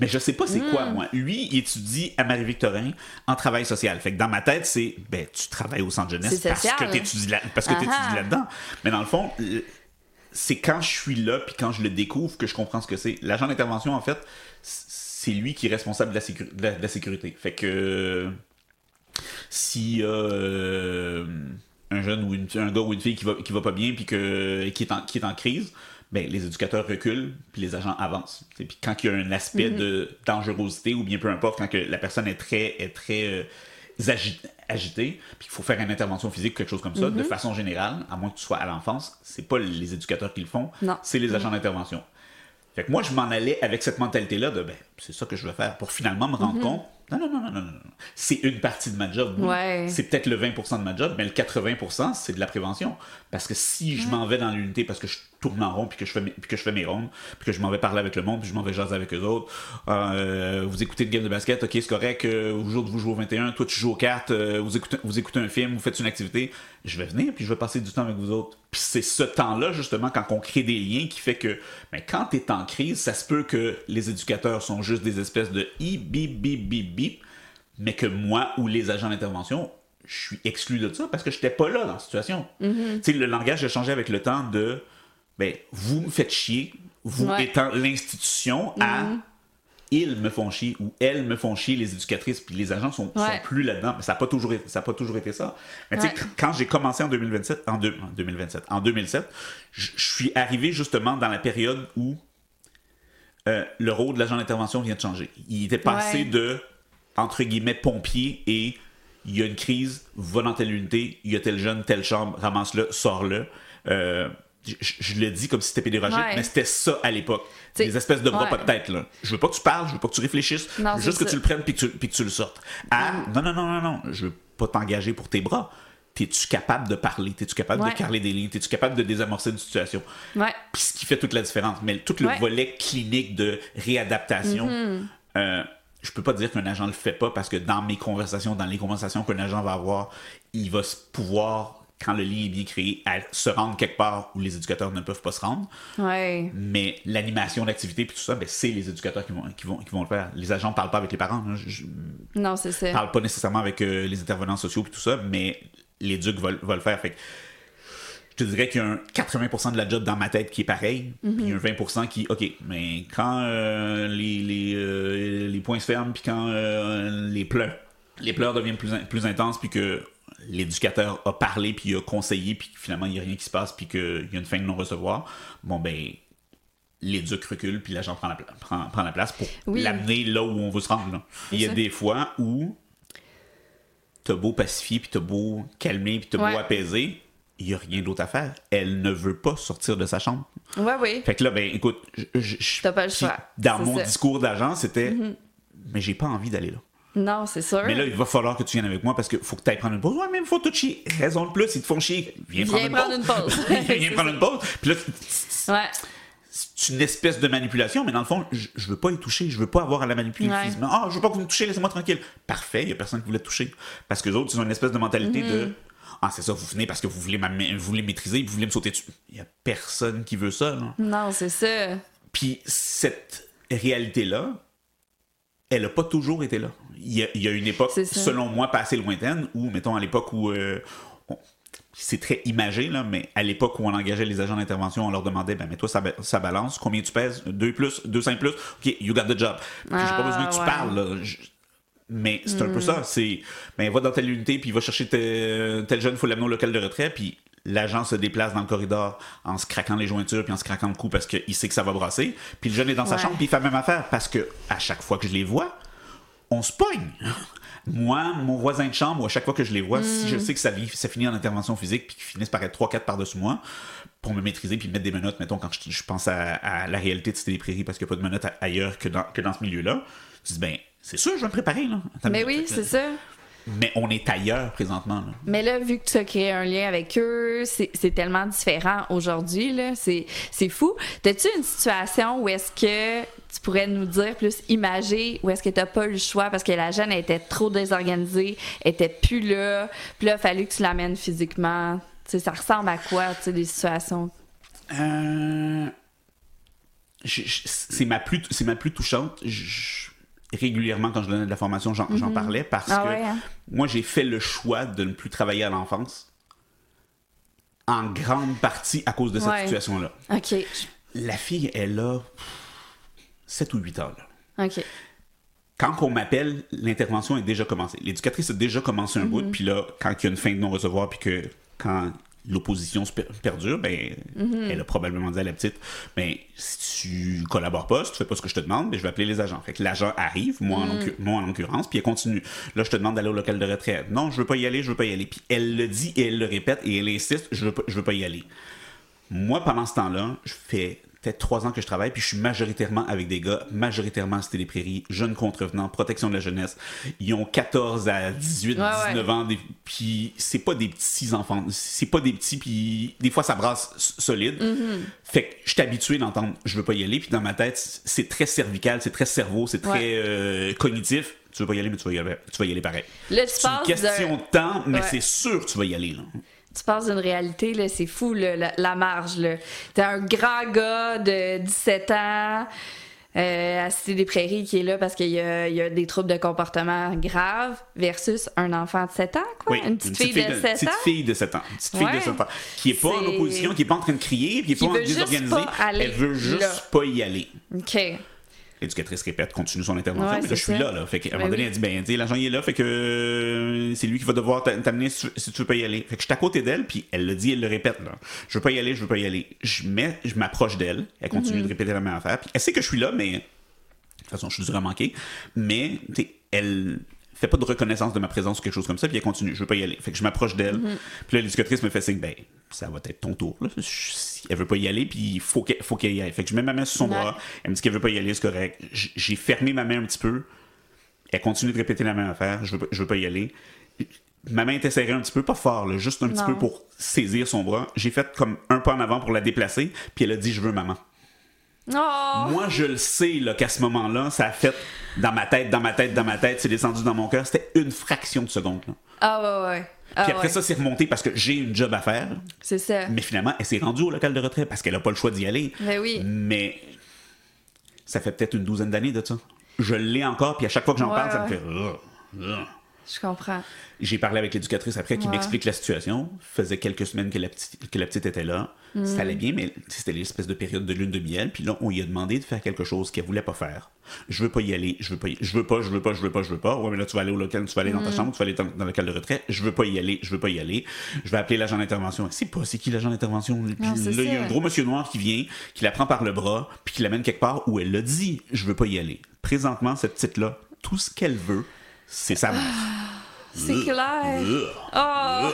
Mais je sais pas c'est quoi, Hmm. moi. Lui, il étudie à Marie-Victorin en travail social. Fait que dans ma tête, c'est ben, tu travailles au Angeles C'est parce que t'étudies là, parce que Ah t'étudies ah. là-dedans. Mais dans le fond, c'est quand je suis là puis quand je le découvre que je comprends ce que c'est. L'agent d'intervention, en fait, c'est lui qui est responsable de la, sécu- de la- de la sécurité. Fait que s'il y a euh, un jeune ou une, un gars ou une fille qui va, qui va pas bien puis que, qui, est en, qui est en crise, ben, les éducateurs reculent puis les agents avancent. Puis quand il y a un aspect de dangerosité ou bien peu importe, quand que la personne est très, est très euh, agi- agitée, puis qu'il faut faire une intervention physique quelque chose comme ça, de façon générale, à moins que tu sois à l'enfance, c'est pas les éducateurs qui le font, c'est les agents d'intervention. Fait que moi, je m'en allais avec cette mentalité-là de ben, c'est ça que je veux faire pour finalement me rendre compte. Non, non, non, non, non, non. non. C'est une partie de ma job. Ouais. C'est peut-être le 20% de ma job, mais le 80%, c'est de la prévention. Parce que si je m'en vais dans l'unité parce que je tourne en rond, puis que je fais mes, puis que je fais mes rondes, puis que je m'en vais parler avec le monde, puis je m'en vais jaser avec eux autres, euh, vous écoutez une game de basket, ok, c'est correct, euh, vous jouez, vous jouez au 21, toi tu joues aux cartes, euh, vous, écoutez, vous écoutez un film, vous faites une activité, je vais venir, puis je vais passer du temps avec vous autres. Puis c'est ce temps-là, justement, quand on crée des liens qui fait que, mais quand tu es en crise, ça se peut que les éducateurs sont juste des espèces de i, bip, bip, bip, bip, mais que moi ou les agents d'intervention, je suis exclu de ça parce que je n'étais pas là dans la situation. Tu sais, le langage a changé avec le temps de, ben, vous me faites chier, vous Ouais. étant l'institution, à ils me font chier ou elles me font chier, les éducatrices, puis les agents sont, sont plus là-dedans. Mais ça n'a pas, toujours été- ça a pas toujours été ça. Mais tu sais, quand j'ai commencé en 2027, en, deux- en 2027, en 2007, je suis arrivé justement dans la période où euh, le rôle de l'agent d'intervention vient de changer. Il était passé de, entre guillemets, pompier et il y a une crise, va dans telle unité, il y a tel jeune, telle chambre, ramasse-le, sors-le, Euh, je, je le dis comme si c'était pédagogique, Ouais. mais c'était ça à l'époque. T'sais, Des espèces de bras ouais. pas de tête, là. Je veux pas que tu parles, je veux pas que tu réfléchisses, Non, juste que ça. tu le prennes puis que tu, puis que tu le sortes. Ah, non, non, non, non, non, je veux pas t'engager pour tes bras. T'es-tu capable de parler? T'es-tu capable Ouais. de carler des lignes? T'es-tu capable de désamorcer une situation? Ouais. Puis ce qui fait toute la différence. Mais tout le volet clinique de réadaptation, Mm-hmm. euh, je peux pas dire qu'un agent le fait pas parce que dans mes conversations, dans les conversations qu'un agent va avoir, il va pouvoir, quand le lien est bien créé, à se rendre quelque part où les éducateurs ne peuvent pas se rendre. Ouais. Mais l'animation d'activité puis tout ça, ben, c'est les éducateurs qui vont, qui, vont, qui vont le faire. Les agents ne parlent pas avec les parents. hein. Je, je Non, c'est ça. parle pas nécessairement avec euh, les intervenants sociaux puis tout ça, mais l'éduc va, va le faire. Fait que je te dirais qu'il y a un 80% de la job dans ma tête qui est pareil, puis il y a un 20% qui, OK, mais quand euh, les, les, euh, les points se ferment, puis quand les pleurs, les pleurs deviennent plus, in- plus intenses, puis que l'éducateur a parlé, puis il a conseillé, puis finalement il n'y a rien qui se passe, puis qu'il y a une fin de non-recevoir, bon ben l'éduc recule, puis l'agent prend la, prend, prend la place pour Oui. l'amener là où on veut se rendre. là. Il y a ça. des fois où t'as beau pacifier, puis t'as beau calmer, puis t'as Ouais. beau apaiser, il n'y a rien d'autre à faire. Elle ne veut pas sortir de sa chambre. Ouais, oui. Fait que là, ben écoute, je- je- je- T'as pas le puis choix. Dans mon ça. Discours d'agent, c'était Mais j'ai pas envie d'aller là. Non, c'est sûr. Mais là, il va falloir que tu viennes avec moi parce qu'il faut que tu ailles prendre une pause. Ouais, mais il faut tout chier. Raison de plus, ils te font chier. Viens, Viens prendre une pause. Viens prendre ça. une pause. Puis là, Ouais. c'est une espèce de manipulation, mais dans le fond, je, je veux pas y toucher, je veux pas avoir à la manipuler Ouais. physiquement. Ah, je veux pas que vous me touchez, laissez-moi tranquille. Parfait, il y a personne qui voulait te toucher. Parce que les autres, ils ont une espèce de mentalité de Mhm. Ah, c'est ça, vous venez parce que vous voulez, vous voulez maîtriser, vous voulez me sauter dessus. Il y a personne qui veut ça, là. Non, c'est ça. Puis cette réalité-là, elle a pas toujours été là. Il y a, il y a une époque, selon moi, pas assez lointaine, où, mettons, à l'époque où. euh, on- c'est très imagé, là, mais à l'époque où on engageait les agents d'intervention, on leur demandait, ben, mais toi, ça, ba- ça balance, combien tu pèses? 2 plus, 2, 5 plus, ok, you got the job. Puis j'ai pas Ah, besoin que tu ouais. parles, là. Je- mais c'est un peu Hmm. ça, c'est, ben, va dans telle unité, puis va chercher tel, tel jeune, faut l'amener au local de retrait, puis l'agent se déplace dans le corridor en se craquant les jointures, puis en se craquant le cou parce qu'il sait que ça va brasser, puis le jeune est dans sa chambre, puis il fait la même affaire, parce que à chaque fois que je les vois, on se pogne. Moi, mon voisin de chambre, à chaque fois que je les vois, si je sais que ça, finit en intervention physique, puis qu'ils finissent par être 3-4 par-dessus moi, pour me maîtriser, puis me mettre des menottes, mettons, quand je, je pense à, à la réalité de Cité des Prairies, parce qu'il n'y a pas de menottes ailleurs que dans, que dans ce milieu-là, je dis, ben, c'est sûr, je vais me préparer, là. Mais minute. oui, c'est ça. Mais on est ailleurs présentement, là. Mais là, vu que tu as créé un lien avec eux, c'est tellement différent aujourd'hui, là. C'est fou. T'as-tu une situation où est-ce que tu pourrais nous dire plus imagée, où est-ce que t'as pas eu le choix parce que la jeune était trop désorganisée, était plus là, puis là, il a fallu que tu l'amènes physiquement? Ça ressemble à quoi, tu sais, des situations? Euh, c'est ma plus ma plus touchante. Je- régulièrement quand je donnais de la formation, j'en j'en parlais parce Ah que ouais, hein? moi j'ai fait le choix de ne plus travailler à l'enfance en grande partie à cause de cette Ouais. situation-là. OK. La fille, elle a 7 ou 8 ans. là. OK. Quand on m'appelle, l'intervention est déjà commencée. L'éducatrice a déjà commencé un bout, puis là, quand il y a une fin de non-recevoir, puis que quand l'opposition perdure, ben, elle a probablement dit à la petite, ben, si tu collabores pas, si tu fais pas ce que je te demande, ben, je vais appeler les agents. Fait que l'agent arrive, moi, en, l'occur- moi en l'occurrence, puis elle continue. Là, je te demande d'aller au local de retraite. Non, je veux pas y aller, je veux pas y aller. Puis elle le dit et elle le répète et elle insiste, je veux pas, je veux pas y aller. Moi, pendant ce temps-là, je fais peut-être trois ans que je travaille, puis je suis majoritairement avec des gars, majoritairement à Cité des Prairies, jeunes contrevenants, protection de la jeunesse. Ils ont 14 à 18, Ouais, 19 ans, des- puis c'est pas des petits enfants, c'est pas des petits, puis des fois ça brasse solide. Fait que je suis habitué d'entendre je veux pas y aller, puis dans ma tête, c'est très cervical, c'est très cerveau, c'est très Ouais. euh, cognitif. Tu veux pas y aller, mais tu vas y aller, tu vas y aller pareil. C'est une question de temps, mais Ouais. c'est sûr que tu vas y aller. Là. Tu passes d'une réalité, là, c'est fou, là, la, la marge. Là. T'es un grand gars de 17 ans euh, à Cité des Prairies qui est là parce qu'il y a, il y a des troubles de comportement graves versus un enfant de 7 ans, quoi. Oui, une petite fille, de 7 petite ans. fille de 7 ans. Une petite fille de 7 ans. Qui est pas en opposition, qui est pas en train de crier, qui est Qui pas juste désorganisée. pas aller Elle veut juste là. pas y aller. OK. L'éducatrice répète, continue son intervention, Ouais, mais là, c'est je suis là, là. Fait qu'à un Ben moment donné, elle dit, ben, l'agent il est là, fait que euh, c'est lui qui va devoir t'a- t'amener si, tu- si tu veux pas y aller. Fait que je suis à côté d'elle, puis elle le dit, elle le répète, là. Je veux pas y aller, je veux pas y aller. Je mets, je m'approche d'elle, elle continue Mhm. de répéter la même affaire, puis elle sait que je suis là, mais de toute façon, je suis dur à manquer. Mais, tu sais, elle, fais pas de reconnaissance de ma présence ou quelque chose comme ça, puis elle continue, je veux pas y aller. Fait que je m'approche d'elle, Mm-hmm. puis là, l'éducatrice me fait signe, ben, ça va être ton tour, là. Elle veut pas y aller, puis il faut qu'elle faut qu'elle y aille. Fait que je mets ma main sur son Ouais. bras, elle me dit qu'elle veut pas y aller, c'est correct. J'ai fermé ma main un petit peu, elle continue de répéter la même affaire, je veux je veux pas y aller. Ma main était serrée un petit peu, pas fort, là, juste un petit Non. peu pour saisir son bras. J'ai fait comme un pas en avant pour la déplacer, puis elle a dit, je veux maman. Oh! Moi, je le sais là, qu'à ce moment-là, ça a fait dans ma tête, dans ma tête, dans ma tête, c'est descendu dans mon cœur. C'était une fraction de seconde. là. Ah ouais, ouais. Ah, Puis après ouais. ça, c'est remonté parce que j'ai une job à faire. C'est ça. Mais finalement, elle s'est rendue au local de retrait parce qu'elle n'a pas le choix d'y aller. Ben oui. Mais ça fait peut-être une douzaine d'années de ça. Je l'ai encore, puis à chaque fois que j'en Ouais, parle, ça me fait. Je comprends. J'ai parlé avec l'éducatrice après qui Ouais. m'explique la situation. faisait quelques semaines que la petite, que la petite était là. Mm. Ça allait bien, mais c'était l'espèce de période de lune de miel. Puis là, on lui a demandé de faire quelque chose qu'elle voulait pas faire. Je veux pas y aller, je veux pas y... je veux pas, je veux pas, je veux pas, je veux pas. Ouais, mais là, tu vas aller au local, tu vas aller dans ta Mm. chambre, tu vas aller dans, dans le local de retrait. Je veux pas y aller, je veux pas y aller. Je vais appeler l'agent d'intervention. C'est pas, c'est qui l'agent d'intervention? Puis Non, là, il y a un gros monsieur noir qui vient, qui la prend par le bras, puis qui l'amène quelque part où elle l'a dit, je veux pas y aller. Présentement, cette petite-là, tout ce qu'elle veut, c'est mère. C'est clair. Oh!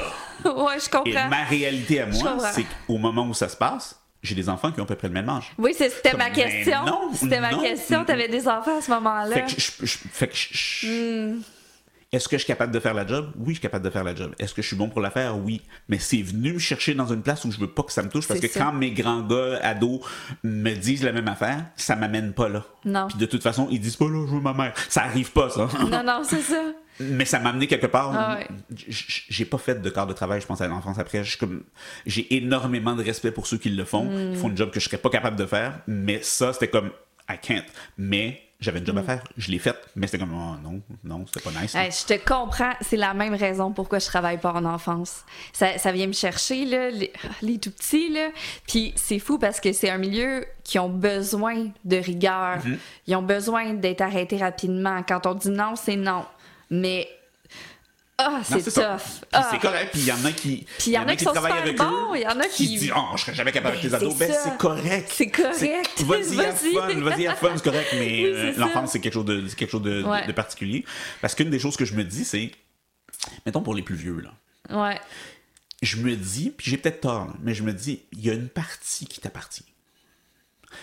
Ouais, je Et comprends. ma réalité à moi, c'est qu'au moment où ça se passe, j'ai des enfants qui ont à peu près le même âge. Oui, c'est- c'était ma question. ben C'était ma question. T'avais des enfants à ce moment-là. Fait que je, je- fait que je- je- Hmm. Est-ce que je suis capable de faire la job? Oui, je suis capable de faire la job. Est-ce que je suis bon pour la faire? Oui. Mais c'est venu me chercher dans une place où je veux pas que ça me touche parce que ça. quand mes grands gars, ados, me disent la même affaire, ça m'amène pas là. Non. Puis de toute façon, ils disent pas là, je veux ma mère. Ça arrive pas, ça. Non, non, c'est ça. Mais ça m'a amené quelque part. Ah ouais. J'ai pas fait de corps de travail, je pense, à l'enfance après. J'ai énormément de respect pour ceux qui le font. Hmm. Ils font une job que je serais pas capable de faire. Mais ça, c'était comme, I can't. Mais j'avais une job à faire. Je l'ai faite. Mais c'était comme, oh non, non, c'était pas nice. Hmm. Hey, je te comprends. C'est la même raison pourquoi je travaille pas en enfance. Ça, ça vient me chercher, là, les, les tout petits, là. Puis c'est fou parce que c'est un milieu qui ont besoin de rigueur. Mm-hmm. Ils ont besoin d'être arrêtés rapidement. Quand on dit non, c'est non. Mais. Ah, c'est c'est tough. Puis Ah. c'est correct. Puis il y en a qui. Y en a qui sont travaillent avec eux, il y en a qui- disent, oh, je serais jamais capable avec Ben, les ados. c'est Ben, c'est correct. C'est correct. C'est- Vas-y, à fun, vas-y, à fun, c'est correct. Mais euh, c'est l'enfance, c'est quelque chose de, c'est quelque chose de, particulier. Parce qu'une des choses que je me dis, c'est, mettons pour les plus vieux, là. Ouais. je me dis, puis j'ai peut-être tort, mais je me dis, il y a une partie qui t'appartient.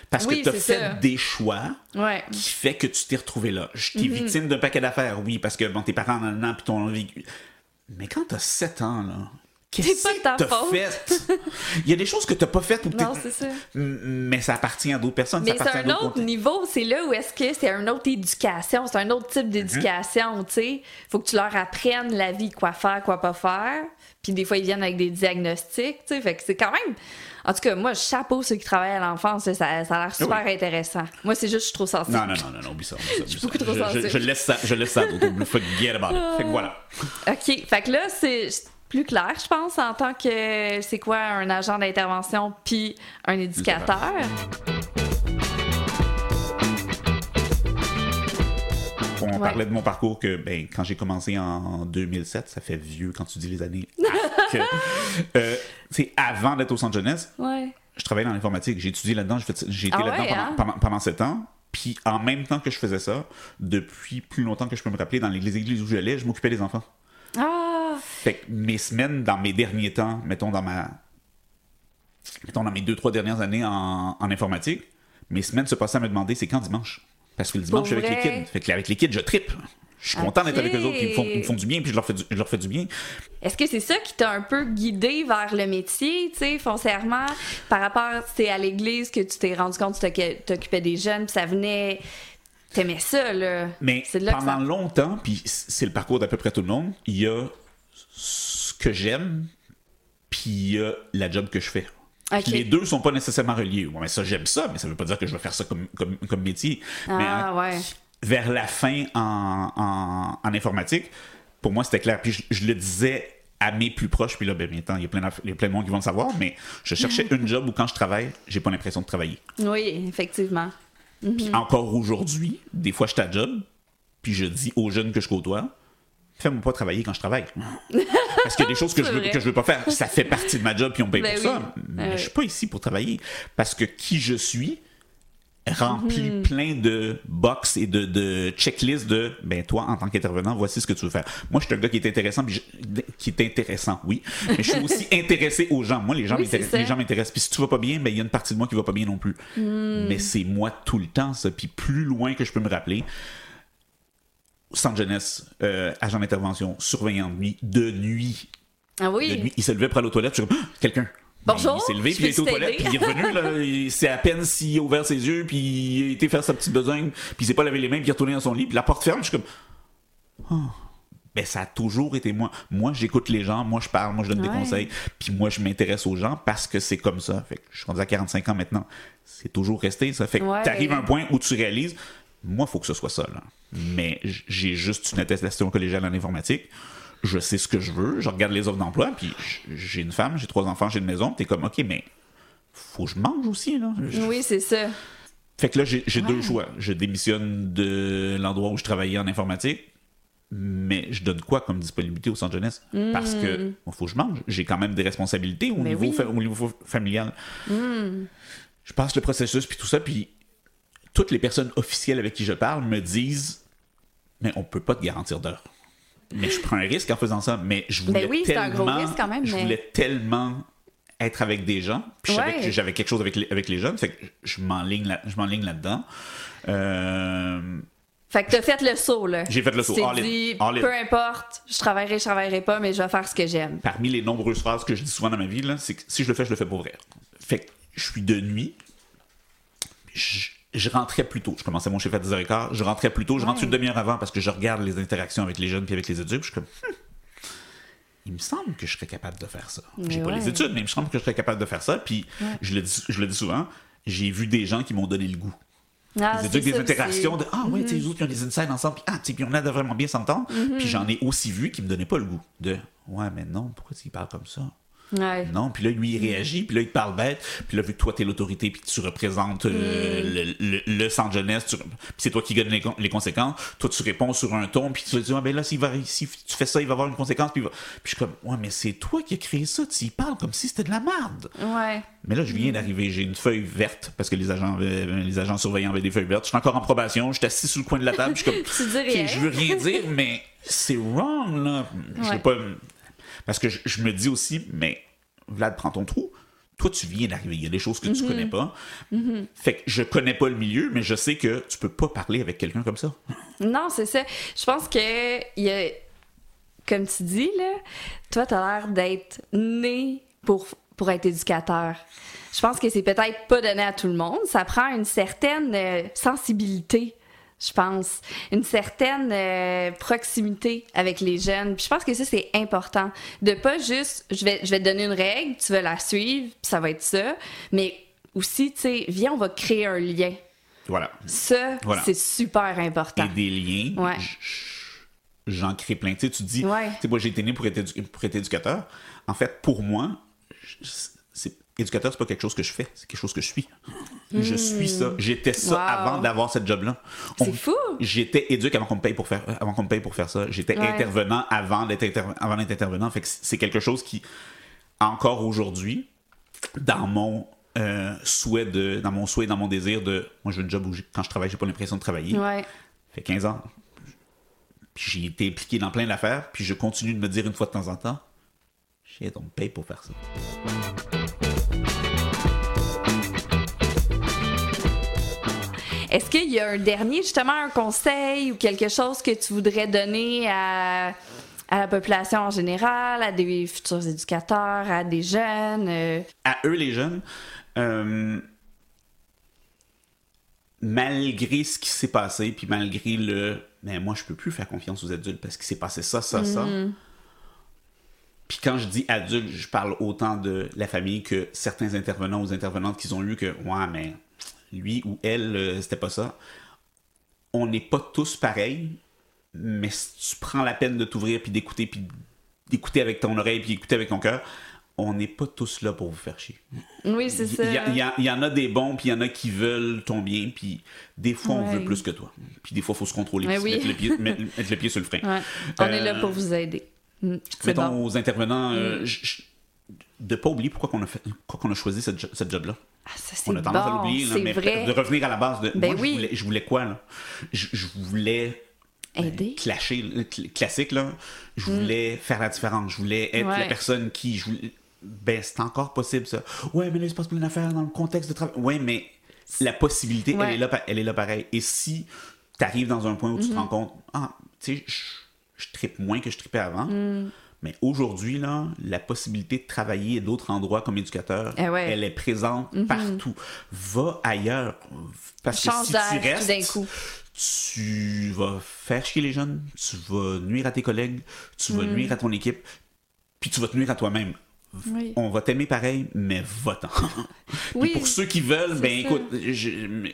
Parce Oui, que tu as fait ça. des choix Ouais. qui fait que tu t'es retrouvé là. Je Mhm. t'es victime d'un paquet d'affaires, oui, parce que bon, tes parents en ont puis ton vécu. Mais quand t'as 7 ans, là, qu'est-ce que ta t'as fait? Il y a des choses que t'as pas faites ou Non, c'est ça. Mais ça appartient à d'autres personnes. Mais c'est un autre niveau, c'est là où est-ce que c'est une autre éducation, c'est un autre type d'éducation, tu sais. Faut que tu leur apprennes la vie, quoi faire, quoi pas faire. Puis des fois, ils viennent avec des diagnostics, tu sais. Fait que c'est quand même. En tout cas, moi, chapeau ceux qui travaillent à l'enfance, ça, ça a l'air super Oui. intéressant. Moi, c'est juste, je suis trop sensible. Non, non, non, non, non, oublie ça. oublie ça, oublie beaucoup ça. trop je, je- sensible. je laisse ça, je laisse ça. Forget about it. Fait que voilà. OK. Fait que là, c'est plus clair, je pense, en tant que c'est quoi un agent d'intervention puis un éducateur. On Ouais. parlait de mon parcours que ben, quand j'ai commencé en 2007, ça fait vieux quand tu dis les années. euh, sais, avant d'être au centre jeunesse, Ouais. je travaillais dans l'informatique. J'ai étudié là-dedans, j'ai, été Ah là-dedans ouais, pendant, hein? pendant, pendant sept ans. Puis en même temps que je faisais ça, depuis plus longtemps que je peux me rappeler, dans les églises où j'allais, je m'occupais des enfants. Ah! Fait que mes semaines, dans mes derniers temps, mettons dans ma. Mettons dans mes deux, trois dernières années en, en informatique, mes semaines se passaient à me demander c'est quand dimanche? Parce que le dimanche, je suis avec les kids. Fait que avec les kids, je trippe. Je suis content d'être avec eux autres, ils me, font, ils me font du bien, puis je leur fais du, je leur fais du bien. Est-ce que c'est ça qui t'a un peu guidé vers le métier, tu sais, foncièrement, par rapport, c'est à l'église que tu t'es rendu compte que tu t'occu- t'occupais des jeunes, puis ça venait... T'aimais ça, là? Mais là pendant ça... longtemps, puis c'est le parcours d'à peu près tout le monde, il y a ce que j'aime, puis a la job que je fais. Les deux sont pas nécessairement reliés. Ouais, mais ça, j'aime ça, mais ça veut pas dire que je vais faire ça comme, comme, comme métier. mais Ah, en- ouais. vers la fin en, en, en informatique, pour moi, c'était clair. Puis je, je le disais à mes plus proches, puis là, ben, maintenant, il y, a plein d'aff- il y a plein de monde qui vont le savoir, mais je cherchais une job où quand je travaille, j'ai pas l'impression de travailler. Oui, effectivement. Puis encore aujourd'hui, des fois, je suis à job, puis je dis aux jeunes que je côtoie, fais-moi pas travailler quand je travaille. Parce qu'il y a des choses que je, veux, que je veux pas faire. Ça fait partie de ma job, puis on paye Ben pour oui. ça. Mais Ben je suis pas ici pour travailler. Parce que qui je suis, remplit Mhm. plein de box et de, de checklists de ben toi en tant qu'intervenant voici ce que tu veux faire moi je suis un gars qui est intéressant puis je- qui est intéressant oui mais je suis aussi intéressé aux gens moi les gens Oui, m'intéressent les gens m'intéressent puis si tu vas pas bien ben il y a une partie de moi qui va pas bien non plus Hmm. mais c'est moi tout le temps ça puis plus loin que je peux me rappeler centre jeunesse euh, agent d'intervention surveillant de nuit de nuit Ah de oui. nuit il s'est levé pour aller aux toilettes je suis comme Ah, quelqu'un Bonjour, il s'est levé, puis il était aux peux toilettes, puis il est revenu, là. il- C'est à peine s'il a ouvert ses yeux, puis il a été faire sa petite besogne, puis il s'est pas lavé les mains, puis il est retourné dans son lit, puis la porte ferme, je suis comme. Ah. Ben, ça a toujours été moi. Moi, j'écoute les gens, moi, je parle, moi, je donne des conseils, puis moi, je m'intéresse aux gens parce que c'est comme ça. Fait que je suis rendu à 45 ans maintenant. C'est toujours resté, ça. Fait que Ouais. t'arrives à un point où tu réalises, moi, il faut que ce soit ça, là. Mais j'ai juste une attestation collégiale en informatique. Je sais ce que je veux, je regarde les offres d'emploi, puis j'ai une femme, j'ai trois enfants, j'ai une maison, t'es comme, OK, mais faut que je mange aussi, là. Je- Oui, c'est ça. Fait que là, j'ai deux choix. Je démissionne de l'endroit où je travaillais en informatique, mais je donne quoi comme disponibilité au centre jeunesse? Parce que faut que je mange. J'ai quand même des responsabilités au, Hmm. Mais niveau, oui. Hmm. fa- au niveau familial. Je passe le processus, puis tout ça, puis toutes les personnes officielles avec qui je parle me disent mais on peut pas te garantir d'heure. Mais je prends un risque en faisant ça. Mais je voulais Ben oui, c'est un tellement, gros risque quand même, je mais- voulais tellement être avec des gens. Puis je savais que j'avais quelque chose avec les, avec les jeunes. Fait que je m'enligne là, là-dedans. Euh, Fait que t'as fait le saut, là. J'ai fait le saut, all dit, all peu importe, je travaillerai, je travaillerai pas, mais je vais faire ce que j'aime. parmi les nombreuses phrases que je dis souvent dans ma vie, là, c'est que si je le fais, je le fais pour vrai. Fait que je suis de nuit. Je, je rentrais plus tôt. Je commençais mon chiffre à 10h15. Je rentrais plus tôt. Je rentre Ouais. une demi-heure avant parce que je regarde les interactions avec les jeunes puis avec les adultes. puis Je suis comme, Hmm, il me semble que je serais capable de faire ça. J'ai Mais pas ouais. les études, mais il me semble que je serais capable de faire ça. Puis je, le dis, je le dis souvent, j'ai vu des gens qui m'ont donné le goût. Ah, Des, des interactions de Ah ouais, tu sais, Mhm. les autres, ils ont des insides ensemble, puis ah, tu sais, puis on a de vraiment bien s'entendre. Puis j'en ai aussi vu qui me donnaient pas le goût de Ouais, mais non, pourquoi il parle comme ça? Ouais. Non, puis là, lui, il réagit, puis là, il te parle bête, puis là, vu que toi, t'es l'autorité, puis que tu représentes euh, le, le, le centre jeunesse, tu- puis c'est toi qui gagne les, les conséquences, toi, tu réponds sur un ton, puis tu te dis, ah, ben là, s'il va, si tu fais ça, il va avoir une conséquence, puis, il va- puis je suis comme, ouais, mais c'est toi qui as créé ça, tu y parles comme si c'était de la merde. Ouais. Mais là, je viens d'arriver, j'ai une feuille verte, parce que les agents, avaient- les agents surveillants avaient des feuilles vertes, je suis encore en probation, je suis assis sur le coin de la table, je suis comme, je veux rien dire, mais c'est wrong, là. Je Ouais. pas. Parce que je, je me dis aussi, mais Vlad, prends ton trou. Toi, tu viens d'arriver. Il y a des choses que Mm-hmm. tu connais pas. Fait que je connais pas le milieu, mais je sais que tu peux pas parler avec quelqu'un comme ça. Non, c'est ça. Je pense que y a, comme tu dis là, toi t'as l'air d'être né pour pour être éducateur. Je pense que c'est peut-être pas donné à tout le monde. Ça prend une certaine euh, sensibilité. Je pense une certaine euh, proximité avec les jeunes. Puis je pense que ça c'est important de pas juste je vais je vais te donner une règle, tu vas la suivre, puis ça va être ça, mais aussi tu sais viens on va créer un lien. Voilà. Ça Voilà. c'est super important. Et des liens. Ouais. J'en crée plein. Tu sais, tu dis, Ouais. tu sais, moi, j'ai été né pour être, édu- pour être éducateur. En fait, pour moi, c'est, éducateur, c'est pas quelque chose que je fais, c'est quelque chose que je suis. Je suis ça. J'étais ça Hmm. Wow. avant d'avoir cette job-là. C'est fou. J'étais éduque avant qu'on me paye pour faire, avant qu'on me paye pour faire ça. J'étais Ouais. intervenant avant d'être interve- avant d'être intervenant. Fait que c'est quelque chose qui, encore aujourd'hui, dans mon euh, souhait de, dans mon souhait, dans mon désir de, moi, je veux une job où j'ai- quand je travaille, j'ai pas l'impression de travailler. Ouais. fait 15 ans. J'ai été impliqué dans plein d'affaires, puis je continue de me dire une fois de temps en temps, shit, on me paye pour faire ça. Est-ce qu'il y a un dernier, justement, un conseil ou quelque chose que tu voudrais donner à, à la population en général, à des futurs éducateurs, à des jeunes? euh? à eux les jeunes, euh, malgré ce qui s'est passé, puis malgré le mais moi je peux plus faire confiance aux adultes parce qu'il s'est passé ça, ça, ça. Puis quand je dis adulte, je parle autant de la famille que certains intervenants ou intervenantes qu'ils ont eu que ouais mais lui ou elle euh, c'était pas ça. On n'est pas tous pareils, mais si tu prends la peine de t'ouvrir puis d'écouter puis d'écouter avec ton oreille puis d'écouter avec ton cœur, on n'est pas tous là pour vous faire chier. Oui, c'est ça. Il y, y en a des bons, puis il y en a qui veulent ton bien, puis des fois, on veut plus que toi. Puis des fois, il faut se contrôler, puis oui. mettre, le pied, mettre, mettre le pied sur le frein. Ouais. On est là Euh, pour vous aider. Mm, Mettons bon. aux intervenants, euh, je- de pas oublier pourquoi on a, fait, pourquoi a choisi cette, cette job-là. Ah, ça, On a tendance à l'oublier, là, mais vrai. de revenir à la base de. Ben moi, oui. je, voulais, je voulais quoi, là? Je, je voulais. ben, Aider. clasher, cl- classique, là. Je voulais faire la différence. Je voulais être Mm. Ouais. la personne qui. Je voulais- Ben, c'est encore possible, ça. Ouais, mais là, il se passe plein d'affaires dans le contexte de travail. Ouais, mais la possibilité, Ouais. elle, est là, elle est là pareil. Et si tu arrives dans un point où tu Mm-hmm. te rends compte, ah, tu sais, je, trippe moins que je tripais avant. Mm. Mais aujourd'hui, là, la possibilité de travailler à d'autres endroits comme éducateur, Eh ouais. Elle est présente partout. Va ailleurs. Parce que si tu restes, coup. tu vas faire chier les jeunes, tu vas nuire à tes collègues, tu Mm. vas nuire à ton équipe, puis tu vas te nuire à toi-même. Oui. On va t'aimer pareil, mais va-t'en. Puis Oui. pour ceux qui veulent, ben ça. écoute,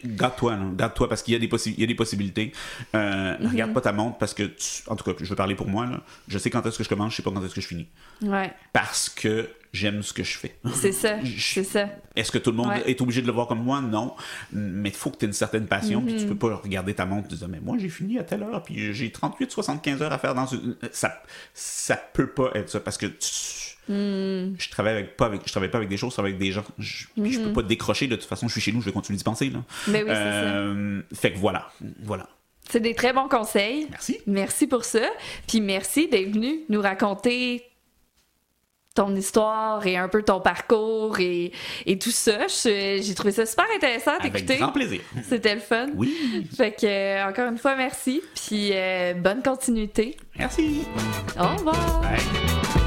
garde-toi, garde-toi parce qu'il y y a des possibilités. Euh, Mm-hmm. Regarde pas ta montre parce que, tu- en tout cas, je veux parler pour moi, là, je sais quand est-ce que je commence, je sais pas quand est-ce que je finis. Ouais, Parce que j'aime ce que je fais. c'est ça, c'est ça. Est-ce que tout le monde Ouais. est obligé de le voir comme moi? Non. Mais il faut que tu aies une certaine passion, puis tu Mm-hmm. peux pas regarder ta montre et te dire, mais moi, j'ai fini à telle heure, puis j'ai 38-75 heures à faire dans. Ça, ça peut pas être ça, parce que tu- Mm. je travaille avec, pas avec, je travaille pas avec des choses, je travaille avec des gens. Je, peux pas décrocher, de toute façon, je suis chez nous, je vais continuer d'y penser, là. Mais. Ben oui, c'est Euh, Fait que voilà, voilà. C'est des très bons conseils. Merci. Merci pour ça. Puis merci d'être venu nous raconter ton histoire et un peu ton parcours et, et tout ça. J'ai trouvé ça super intéressant Avec d'écouter. grand plaisir. C'était le fun. Oui, Fait que, euh, encore une fois, merci. Puis euh, bonne continuité. merci. Au revoir. Bye.